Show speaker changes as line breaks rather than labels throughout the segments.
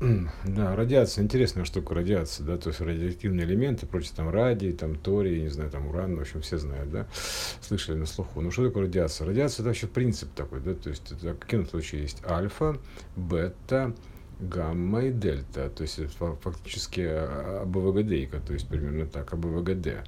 Да, радиация, интересная штука, радиация, да, то есть радиоактивные элементы, прочее, там, радий, там, торий, не знаю, там, уран, в общем, все знают, да, слышали на слуху. Ну, что такое радиация? Радиация – это вообще принцип такой, да, то есть это, в каком случае есть альфа, бета, гамма и дельта, то есть это фактически АБВГД, то есть примерно так, АБВГД.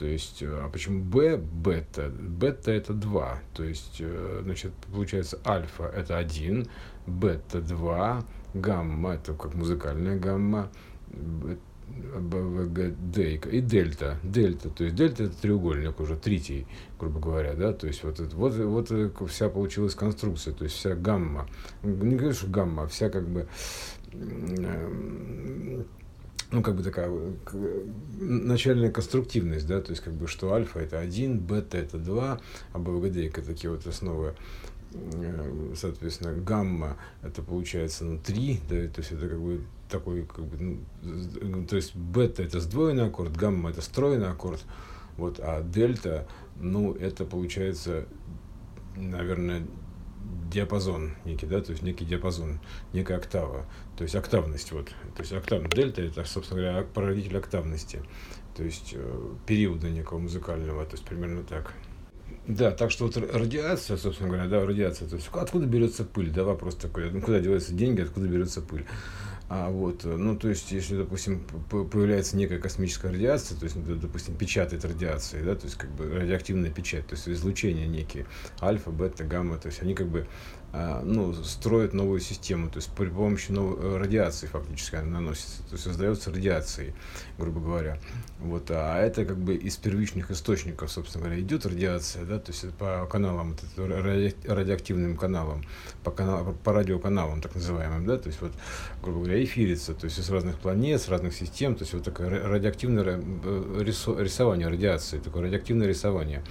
То есть, а почему Б, бета? Бета это 2. То есть, э, значит, получается альфа это 1, бета 2, гамма это как музыкальная гамма, БВГД и дельта. Дельта, то есть дельта это треугольник уже, третий, грубо говоря, да, то есть вот, вот, вот вся получилась конструкция, то есть вся гамма, не говорю, что гамма, а вся как бы ну, как бы такая начальная конструктивность, да, то есть, как бы, что альфа это 1, бета это 2, а БВГД такие вот основы, э, соответственно, гамма это получается, ну, 3, да, то есть, это как бы такой, как бы, ну, то есть, бета это сдвоенный аккорд, гамма это стройный аккорд, вот, а дельта, ну, это получается, наверное, диапазон некий, да, то есть некий диапазон, некая октава, то есть октавность, вот, то есть октав, дельта это, собственно говоря, породитель октавности, то есть э, периода некого музыкального, то есть примерно так. Да, так что вот радиация, собственно говоря, да, радиация, то есть откуда берется пыль, да, вопрос такой, ну, куда деваются деньги, откуда берется пыль. А вот, э, ну, то есть, если, допустим, появляется некая космическая радиация, то есть, допустим, печатает радиации, да, то есть, как бы радиоактивная печать, то есть, излучение некие, альфа, бета, гамма, то есть, они как бы ну, строят новую систему, то есть при помощи новой э, радиации фактически она наносится, то есть создается радиацией, грубо говоря. Вот, а это как бы из первичных источников, собственно говоря, идет радиация, да, то есть по каналам, вот ради, радиоактивным каналам, по, канал, по радиоканалам так называемым, да, то есть вот, грубо говоря, эфирится, то есть с разных планет, с разных систем, то есть вот такое радиоактивное э, рисование радиации, такое радиоактивное рисование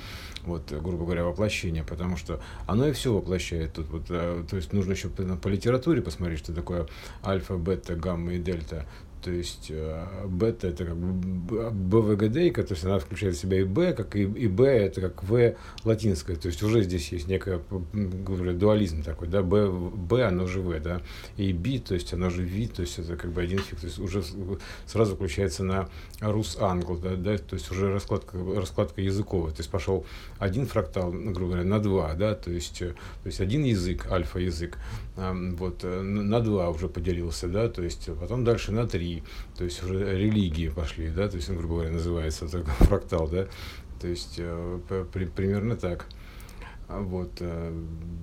вот, грубо говоря, воплощение, потому что оно и все воплощает тут. Вот, то есть нужно еще по литературе посмотреть, что такое альфа, бета, гамма и дельта. То есть э, бета это как бы БВГД, то есть она включает в себя и Б, как и, и Б это как В латинское. То есть уже здесь есть некая, говорю, дуализм такой, да, Б, Б оно же В, да, и B, то есть оно же V, то есть это как бы один фиг, то есть уже сразу включается на рус англ, да, да, то есть уже раскладка, раскладка языковая, то есть пошел один фрактал, грубо говоря, на два, да, то есть, э, то есть один язык, альфа-язык, вот, э, на два уже поделился, да, то есть потом дальше на три, то есть уже религии пошли, да, то есть, грубо говоря, называется такой фрактал, да, то есть э, при, примерно так. А вот, э,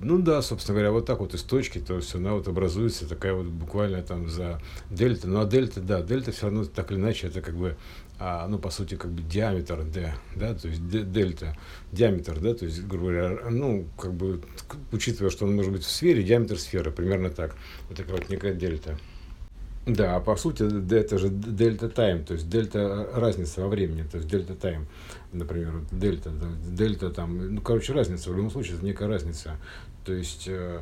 ну да, собственно говоря, вот так вот из точки, то есть она вот образуется такая вот буквально там за дельта, ну а дельта, да, дельта все равно так или иначе это как бы, а, ну по сути как бы диаметр d, да, то есть дельта, диаметр, да, то есть, грубо говоря, ну как бы, учитывая, что он может быть в сфере, диаметр сферы, примерно так, вот такая вот некая дельта. Да, по сути это же дельта тайм, то есть дельта разница во времени, то есть дельта тайм, например, дельта, дельта там, ну, короче, разница, в любом случае, это некая разница. То есть, э,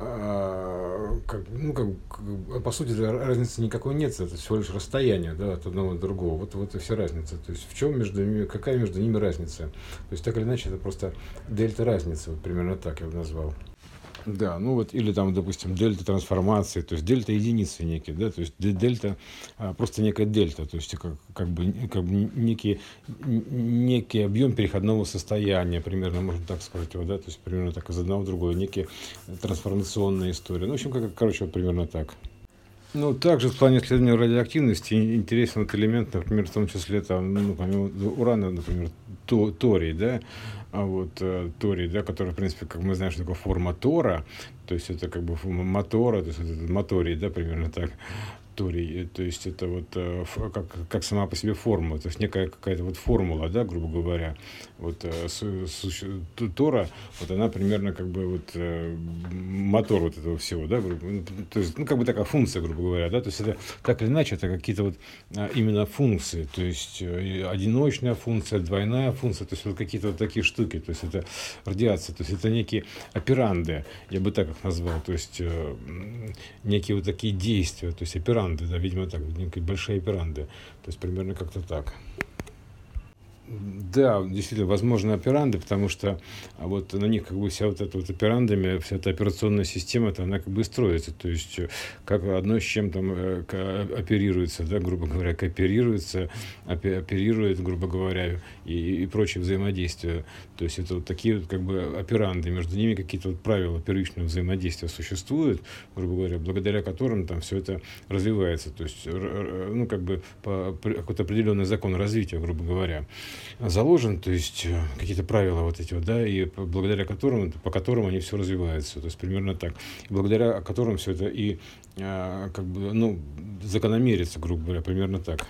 э, как, ну, как, по сути, разницы никакой нет, это всего лишь расстояние, да, от одного до другого. Вот, вот и вся разница. То есть, в чем между ними, какая между ними разница? То есть, так или иначе, это просто дельта разница, вот примерно так я бы назвал. Да, ну вот, или там, допустим, дельта трансформации, то есть дельта единицы некие, да, то есть дельта, а, просто некая дельта, то есть как, как бы, как бы некий, некий объем переходного состояния, примерно, можно так сказать, его, да, то есть примерно так из одного в другое, некие трансформационная история. Ну, в общем, как, короче, вот примерно так. Ну, также в плане исследования радиоактивности интересен вот элемент, например, в том числе там, ну, помимо урана, например, то, торий, да, а вот э, торий, да, который, в принципе, как мы знаем, что такое форма тора, то есть это как бы мотора, то есть это моторий, да, примерно так, Торий, то есть это вот э, как, как сама по себе формула, то есть некая какая-то вот формула, да, грубо говоря, вот э, Тора, вот она примерно как бы вот э, мотор вот этого всего, да, ну, то есть, ну, как бы такая функция, грубо говоря, да, то есть это так или иначе, это какие-то вот именно функции, то есть одиночная функция, двойная функция, то есть вот какие-то вот такие штуки, то есть это радиация, то есть это некие операнды, я бы так их назвал, то есть некие вот такие действия, то есть операнды, операнды, да, видимо так, большие операнды. То есть примерно как-то так. Да, действительно, возможно, операнды, потому что а вот на них как бы вся вот эта вот операндами, вся эта операционная система, -то, она как бы строится. То есть э, как одно с чем там э, оперируется, да, грубо говоря, кооперируется, оперирует, грубо говоря, и, и прочие взаимодействия. То есть это вот такие вот как бы операнды, между ними какие-то вот правила первичного взаимодействия существуют, грубо говоря, благодаря которым там все это развивается. То есть, ну, как бы по какой-то определенный закон развития, грубо говоря заложен, то есть э, какие-то правила вот эти вот, да, и благодаря которым, по которым они все развиваются, то есть примерно так, благодаря которым все это и а, как бы, ну, закономерится, грубо говоря, примерно так.